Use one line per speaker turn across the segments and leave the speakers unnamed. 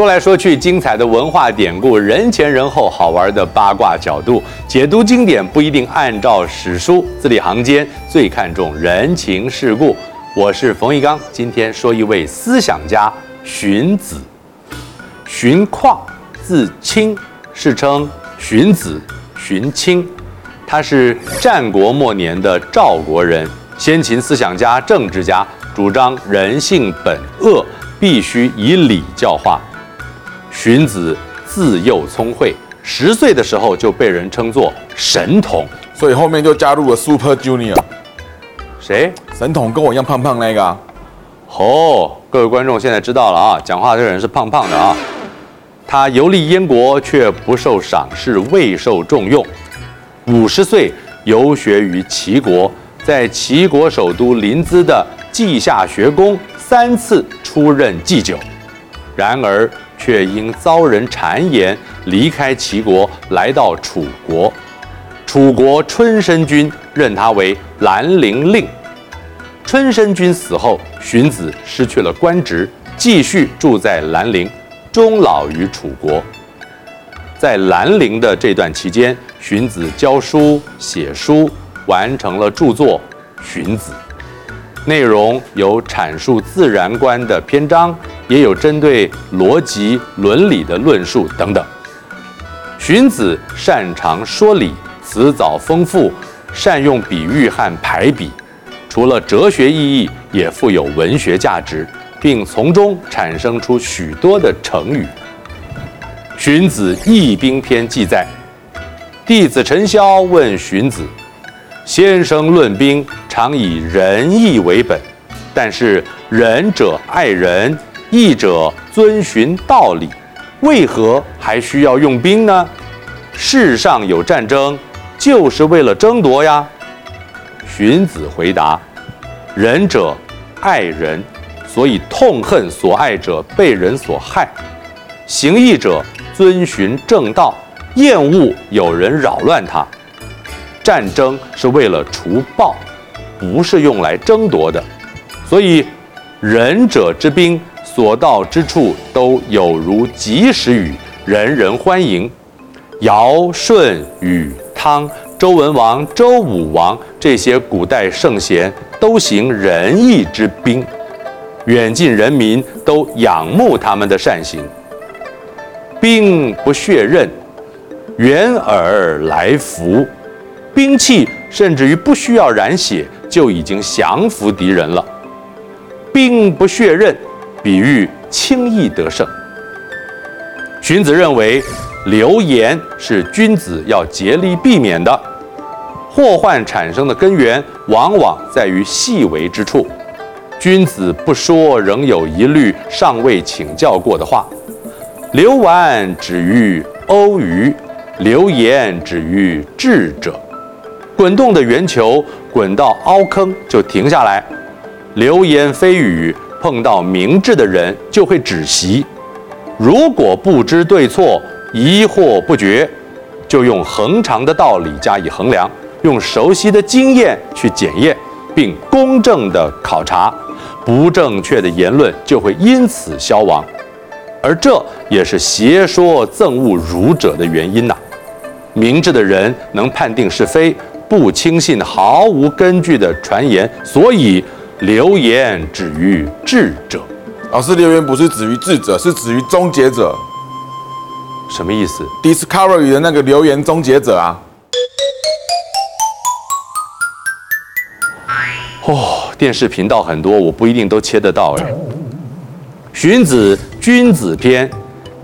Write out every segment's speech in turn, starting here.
说来说去，精彩的文化典故，人前人后，好玩的八卦角度，解读经典不一定按照史书，字里行间最看重人情世故。我是冯玉刚，今天说一位思想家荀子。荀况，字卿，世称荀子、荀卿，他是战国末年的赵国人，先秦思想家、政治家，主张人性本恶，必须以礼教化。荀子自幼聪慧，十岁的时候就被人称作神童，
所以后面就加入了 Super Junior。
谁？
神童跟我一样胖胖那个啊？
哦，各位观众现在知道了啊，讲话这个人是胖胖的啊。他游历燕国，却不受赏识，未受重用。五十岁游学于齐国，在齐国首都临淄的稷下学宫三次出任祭酒，然而。却因遭人谗言，离开齐国，来到楚国。楚国春申君任他为兰陵令。春申君死后，荀子失去了官职，继续住在兰陵，终老于楚国。在兰陵的这段期间，荀子教书写书，完成了著作《荀子》，内容有阐述自然观的篇章。也有针对逻辑伦理的论述等等。荀子擅长说理，辞藻丰富，善用比喻和排比，除了哲学意义，也富有文学价值，并从中产生出许多的成语。荀子《义兵篇》记载，弟子陈萧问荀子：“先生论兵，常以仁义为本，但是仁者爱人。”义者遵循道理，为何还需要用兵呢？世上有战争，就是为了争夺呀。荀子回答：仁者爱人，所以痛恨所爱者被人所害；行义者遵循正道，厌恶有人扰乱他。战争是为了除暴，不是用来争夺的。所以，仁者之兵。所到之处都有如及时雨，人人欢迎。尧、舜、禹、汤、周文王、周武王这些古代圣贤都行仁义之兵，远近人民都仰慕他们的善行。兵不血刃，远尔来服。兵器甚至于不需要染血，就已经降服敌人了。兵不血刃。比喻轻易得胜。荀子认为，流言是君子要竭力避免的。祸患产生的根源，往往在于细微之处。君子不说仍有疑虑、尚未请教过的话。流丸止于瓯盂，流言止于智者。滚动的圆球滚到凹坑就停下来。流言蜚语。碰到明智的人就会止息，如果不知对错、疑惑不决，就用恒常的道理加以衡量，用熟悉的经验去检验，并公正地考察，不正确的言论就会因此消亡，而这也是邪说憎恶儒者的原因呐。明智的人能判定是非，不轻信毫无根据的传言，所以。流言止于智者，
老师，流言不是止于智者，是止于终结者。
什么意思
？Discovery 的那个流言终结者啊。
哦，电视频道很多，我不一定都切得到哎。荀子《君子篇》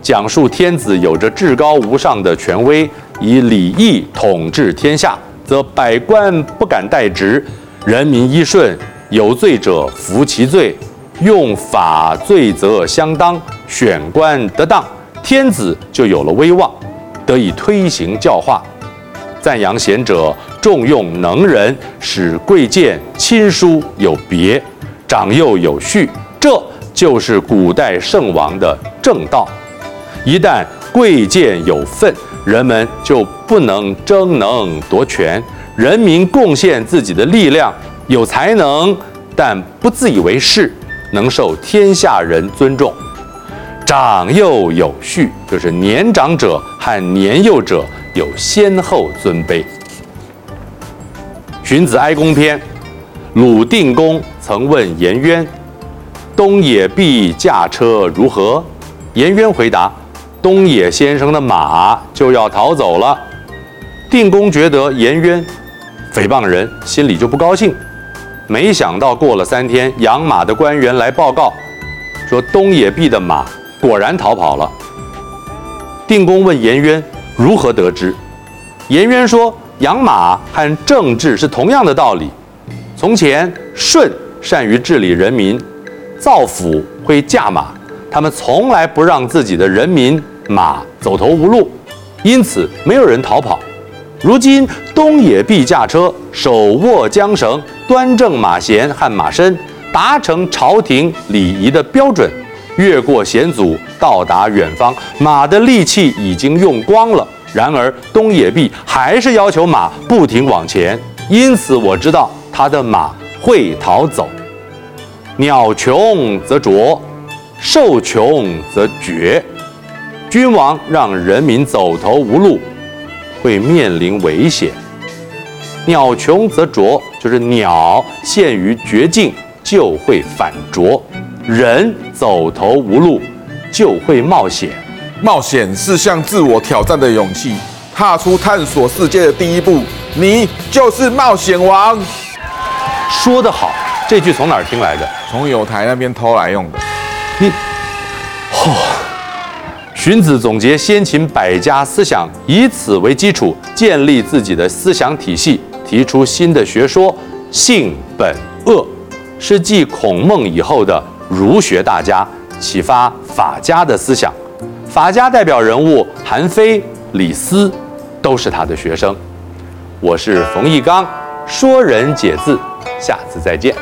讲述天子有着至高无上的权威，以礼义统治天下，则百官不敢代职，人民依顺。有罪者服其罪，用法罪责相当，选官得当，天子就有了威望，得以推行教化。赞扬贤者，重用能人，使贵贱亲疏有别，长幼有序，这就是古代圣王的正道。一旦贵贱有分，人们就不能争能夺权，人民贡献自己的力量。有才能，但不自以为是，能受天下人尊重。长幼有序，就是年长者和年幼者有先后尊卑。荀子哀公篇，鲁定公曾问颜渊：“东野毕驾车如何？”颜渊回答：“东野先生的马就要逃走了。”定公觉得颜渊诽谤人，心里就不高兴。没想到过了三天，养马的官员来报告，说东野毕的马果然逃跑了。定公问颜渊如何得知，颜渊说：养马和政治是同样的道理。从前舜善于治理人民，造府会驾马，他们从来不让自己的人民马走投无路，因此没有人逃跑。如今东野毕驾车，手握缰绳，端正马衔和马身，达成朝廷礼仪的标准，越过险阻，到达远方。马的力气已经用光了，然而东野毕还是要求马不停往前，因此我知道他的马会逃走。鸟穷则啄，兽穷则绝。君王让人民走投无路。会面临危险。鸟穷则啄，就是鸟陷于绝境就会反啄；人走投无路就会冒险。
冒险是向自我挑战的勇气，踏出探索世界的第一步。你就是冒险王。
说得好，这句从哪儿听来的？
从友台那边偷来用的。
你，嚯、哦！荀子总结先秦百家思想，以此为基础建立自己的思想体系，提出新的学说“性本恶”，是继孔孟以后的儒学大家，启发法家的思想。法家代表人物韩非、李斯都是他的学生。我是冯翊纲，说人解字，下次再见。